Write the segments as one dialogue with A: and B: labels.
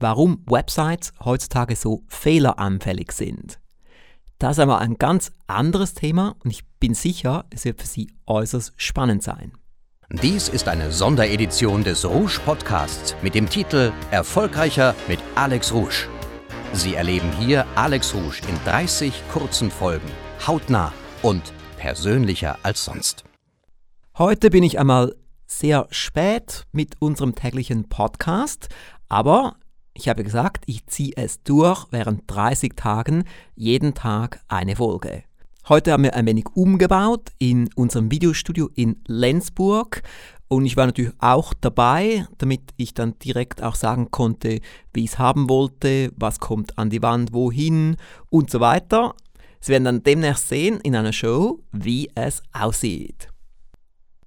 A: warum Websites heutzutage so fehleranfällig sind. Das ist aber ein ganz anderes Thema und ich bin sicher, es wird für Sie äußerst spannend sein.
B: Dies ist eine Sonderedition des Rouge Podcasts mit dem Titel Erfolgreicher mit Alex Rouge. Sie erleben hier Alex Rouge in 30 kurzen Folgen, hautnah und persönlicher als sonst.
A: Heute bin ich einmal sehr spät mit unserem täglichen Podcast, aber ich habe gesagt, ich ziehe es durch während 30 Tagen, jeden Tag eine Folge. Heute haben wir ein wenig umgebaut in unserem Videostudio in Lenzburg und ich war natürlich auch dabei, damit ich dann direkt auch sagen konnte, wie ich es haben wollte, was kommt an die Wand, wohin und so weiter. Sie werden dann demnächst sehen in einer Show, wie es aussieht.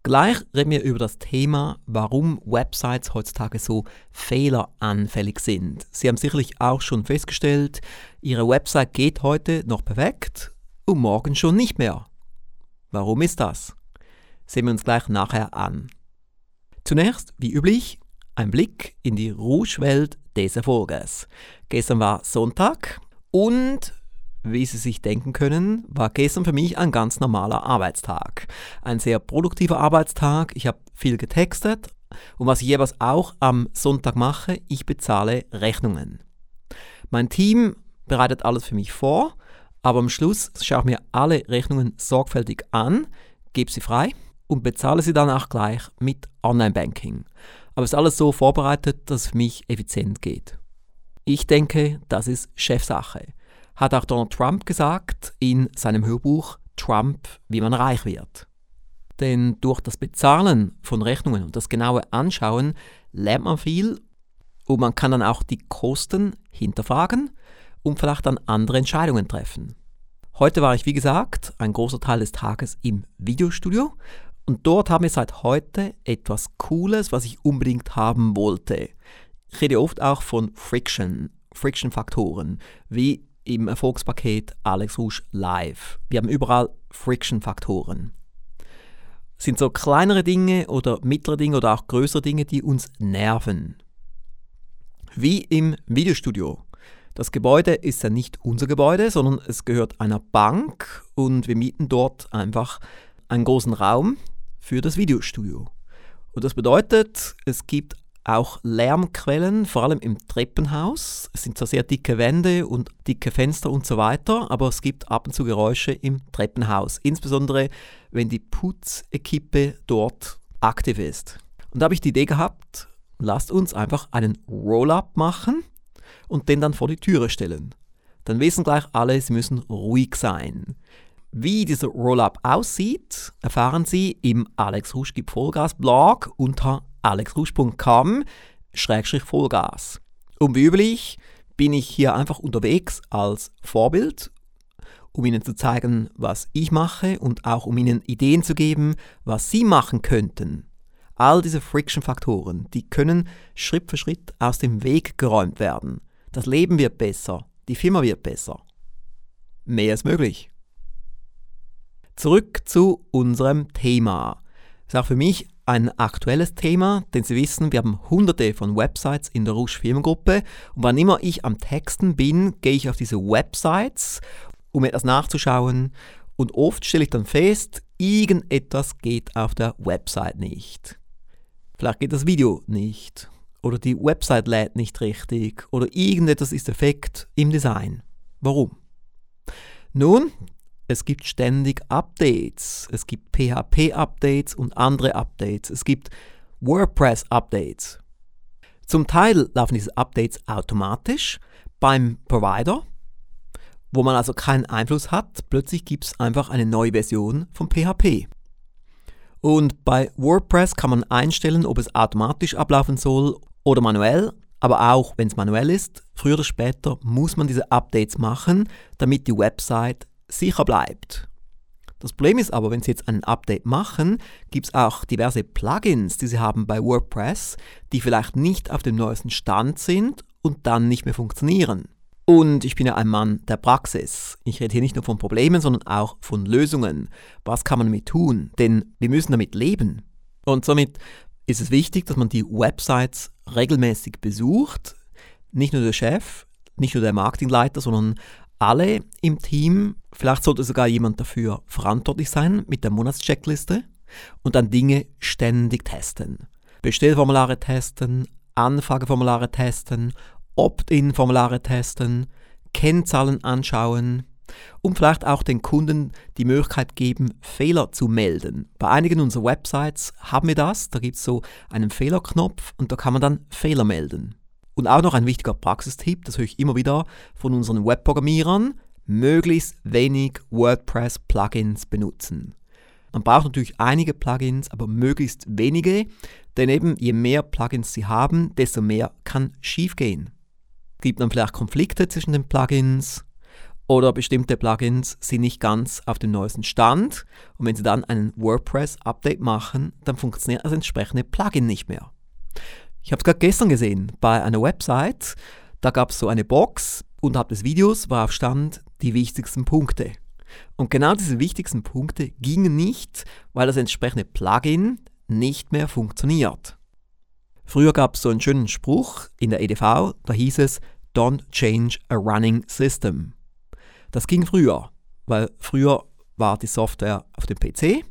A: Gleich reden wir über das Thema, warum Websites heutzutage so fehleranfällig sind. Sie haben sicherlich auch schon festgestellt, Ihre Website geht heute noch perfekt und morgen schon nicht mehr. Warum ist das? Sehen wir uns gleich nachher an. Zunächst, wie üblich, ein Blick in die Rouge-Welt des Erfolges. Gestern war Sonntag und wie Sie sich denken können, war gestern für mich ein ganz normaler Arbeitstag. Ein sehr produktiver Arbeitstag. Ich habe viel getextet und was ich jeweils auch am Sonntag mache, ich bezahle Rechnungen. Mein Team bereitet alles für mich vor, aber am Schluss schaue ich mir alle Rechnungen sorgfältig an, gebe sie frei und bezahle sie dann auch gleich mit Online-Banking. Aber es ist alles so vorbereitet, dass es für mich effizient geht. Ich denke, das ist Chefsache hat auch Donald Trump gesagt in seinem Hörbuch Trump, wie man reich wird. Denn durch das Bezahlen von Rechnungen und das genaue Anschauen lernt man viel und man kann dann auch die Kosten hinterfragen und vielleicht dann andere Entscheidungen treffen. Heute war ich, wie gesagt, ein großer Teil des Tages im Videostudio und dort haben wir seit heute etwas Cooles, was ich unbedingt haben wollte. Ich rede oft auch von Friction, Friction-Faktoren, wie im Erfolgspaket Alex Rouge Live. Wir haben überall Friction-Faktoren. Sind so kleinere Dinge oder mittlere Dinge oder auch größere Dinge, die uns nerven. Wie im Videostudio. Das Gebäude ist ja nicht unser Gebäude, sondern es gehört einer Bank und wir mieten dort einfach einen großen Raum für das Videostudio. Und das bedeutet, es gibt auch Lärmquellen, vor allem im Treppenhaus. Es sind zwar sehr dicke Wände und dicke Fenster und so weiter, aber es gibt ab und zu Geräusche im Treppenhaus, insbesondere wenn die Putzequipe dort aktiv ist. Und da habe ich die Idee gehabt, lasst uns einfach einen Roll-up machen und den dann vor die Türe stellen. Dann wissen gleich alle, sie müssen ruhig sein. Wie dieser Roll-up aussieht, erfahren Sie im Alex Ruschki Vollgas Blog unter alexrusch.com Vollgas. Und wie üblich bin ich hier einfach unterwegs als Vorbild, um Ihnen zu zeigen, was ich mache und auch um Ihnen Ideen zu geben, was Sie machen könnten. All diese Friction-Faktoren, die können Schritt für Schritt aus dem Weg geräumt werden. Das Leben wird besser, die Firma wird besser. Mehr ist möglich. Zurück zu unserem Thema. Das ist auch für mich ein aktuelles Thema, denn Sie wissen, wir haben hunderte von Websites in der Rouge Firmengruppe und wann immer ich am Texten bin, gehe ich auf diese Websites, um etwas nachzuschauen und oft stelle ich dann fest, irgendetwas geht auf der Website nicht. Vielleicht geht das Video nicht oder die Website lädt nicht richtig oder irgendetwas ist defekt im Design. Warum? Nun, es gibt ständig Updates. Es gibt PHP-Updates und andere Updates. Es gibt WordPress-Updates. Zum Teil laufen diese Updates automatisch beim Provider, wo man also keinen Einfluss hat. Plötzlich gibt es einfach eine neue Version von PHP. Und bei WordPress kann man einstellen, ob es automatisch ablaufen soll oder manuell. Aber auch wenn es manuell ist, früher oder später muss man diese Updates machen, damit die Website sicher bleibt. Das Problem ist aber, wenn Sie jetzt ein Update machen, gibt es auch diverse Plugins, die Sie haben bei WordPress, die vielleicht nicht auf dem neuesten Stand sind und dann nicht mehr funktionieren. Und ich bin ja ein Mann der Praxis. Ich rede hier nicht nur von Problemen, sondern auch von Lösungen. Was kann man damit tun? Denn wir müssen damit leben. Und somit ist es wichtig, dass man die Websites regelmäßig besucht, nicht nur der Chef, nicht nur der Marketingleiter, sondern alle im Team, vielleicht sollte sogar jemand dafür verantwortlich sein mit der Monatscheckliste und dann Dinge ständig testen. Bestellformulare testen, Anfrageformulare testen, Opt-in-Formulare testen, Kennzahlen anschauen und vielleicht auch den Kunden die Möglichkeit geben, Fehler zu melden. Bei einigen unserer Websites haben wir das, da gibt es so einen Fehlerknopf und da kann man dann Fehler melden. Und auch noch ein wichtiger Praxistipp, das höre ich immer wieder von unseren Webprogrammierern, möglichst wenig WordPress-Plugins benutzen. Man braucht natürlich einige Plugins, aber möglichst wenige, denn eben je mehr Plugins Sie haben, desto mehr kann schiefgehen. Gibt dann vielleicht Konflikte zwischen den Plugins oder bestimmte Plugins sind nicht ganz auf dem neuesten Stand und wenn Sie dann einen WordPress-Update machen, dann funktioniert das entsprechende Plugin nicht mehr. Ich habe es gerade gestern gesehen bei einer Website. Da gab es so eine Box unterhalb des Videos war auf Stand die wichtigsten Punkte. Und genau diese wichtigsten Punkte gingen nicht, weil das entsprechende Plugin nicht mehr funktioniert. Früher gab es so einen schönen Spruch in der EDV, da hieß es Don't change a running system. Das ging früher, weil früher war die Software auf dem PC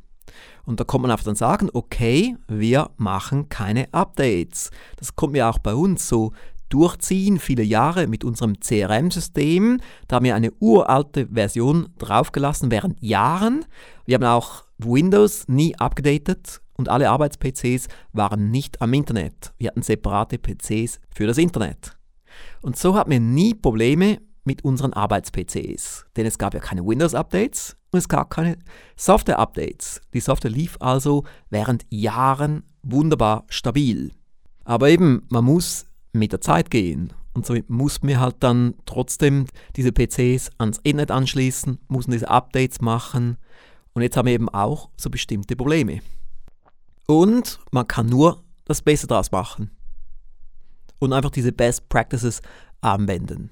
A: und da kommt man einfach dann sagen, okay, wir machen keine Updates. Das kommt mir auch bei uns so durchziehen, viele Jahre mit unserem CRM-System. Da haben wir eine uralte Version draufgelassen während Jahren. Wir haben auch Windows nie abgedatet und alle Arbeits-PCs waren nicht am Internet. Wir hatten separate PCs für das Internet. Und so hatten wir nie Probleme mit unseren Arbeits-PCs, denn es gab ja keine Windows-Updates und es gab keine Software-Updates. Die Software lief also während Jahren wunderbar stabil. Aber eben, man muss mit der Zeit gehen. Und somit mussten wir halt dann trotzdem diese PCs ans Internet anschließen, mussten diese Updates machen. Und jetzt haben wir eben auch so bestimmte Probleme. Und man kann nur das Beste daraus machen. Und einfach diese Best Practices anwenden.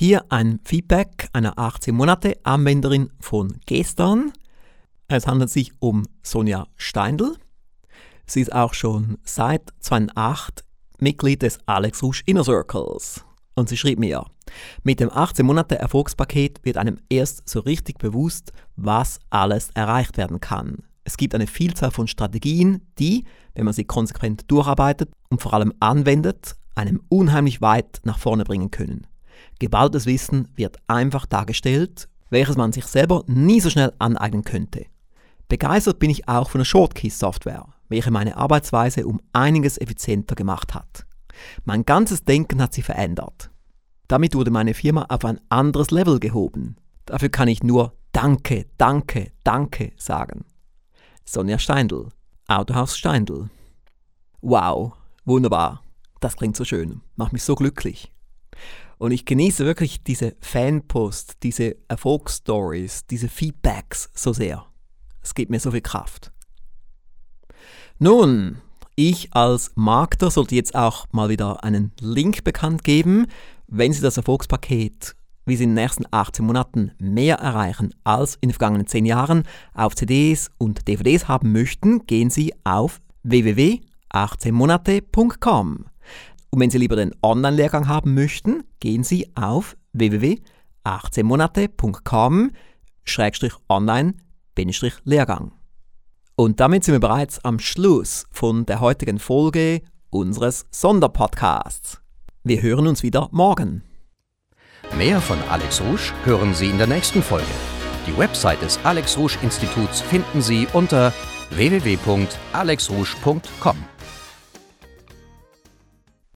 A: Hier ein Feedback einer 18 Monate Anwenderin von gestern. Es handelt sich um Sonja Steindl. Sie ist auch schon seit 2008 Mitglied des Alex Rouge Inner Circles. Und sie schrieb mir, mit dem 18 Monate Erfolgspaket wird einem erst so richtig bewusst, was alles erreicht werden kann. Es gibt eine Vielzahl von Strategien, die, wenn man sie konsequent durcharbeitet und vor allem anwendet, einem unheimlich weit nach vorne bringen können. Geballtes Wissen wird einfach dargestellt, welches man sich selber nie so schnell aneignen könnte. Begeistert bin ich auch von der Shortkeys-Software, welche meine Arbeitsweise um einiges effizienter gemacht hat. Mein ganzes Denken hat sich verändert. Damit wurde meine Firma auf ein anderes Level gehoben. Dafür kann ich nur Danke, Danke, Danke sagen. Sonja Steindl, Autohaus Steindl. Wow, wunderbar. Das klingt so schön, macht mich so glücklich. Und ich genieße wirklich diese Fanpost, diese Erfolgsstories, diese Feedbacks so sehr. Es gibt mir so viel Kraft. Nun, ich als Markter sollte jetzt auch mal wieder einen Link bekannt geben. Wenn Sie das Erfolgspaket, wie Sie in den nächsten 18 Monaten mehr erreichen als in den vergangenen 10 Jahren, auf CDs und DVDs haben möchten, gehen Sie auf www.18monate.com. Und wenn Sie lieber den Online-Lehrgang haben möchten, gehen Sie auf www.18monate.com-online-lehrgang. Und damit sind wir bereits am Schluss von der heutigen Folge unseres Sonderpodcasts. Wir hören uns wieder morgen.
B: Mehr von Alex Rouge hören Sie in der nächsten Folge. Die Website des Alex Rouge Instituts finden Sie unter www.alexrouge.com.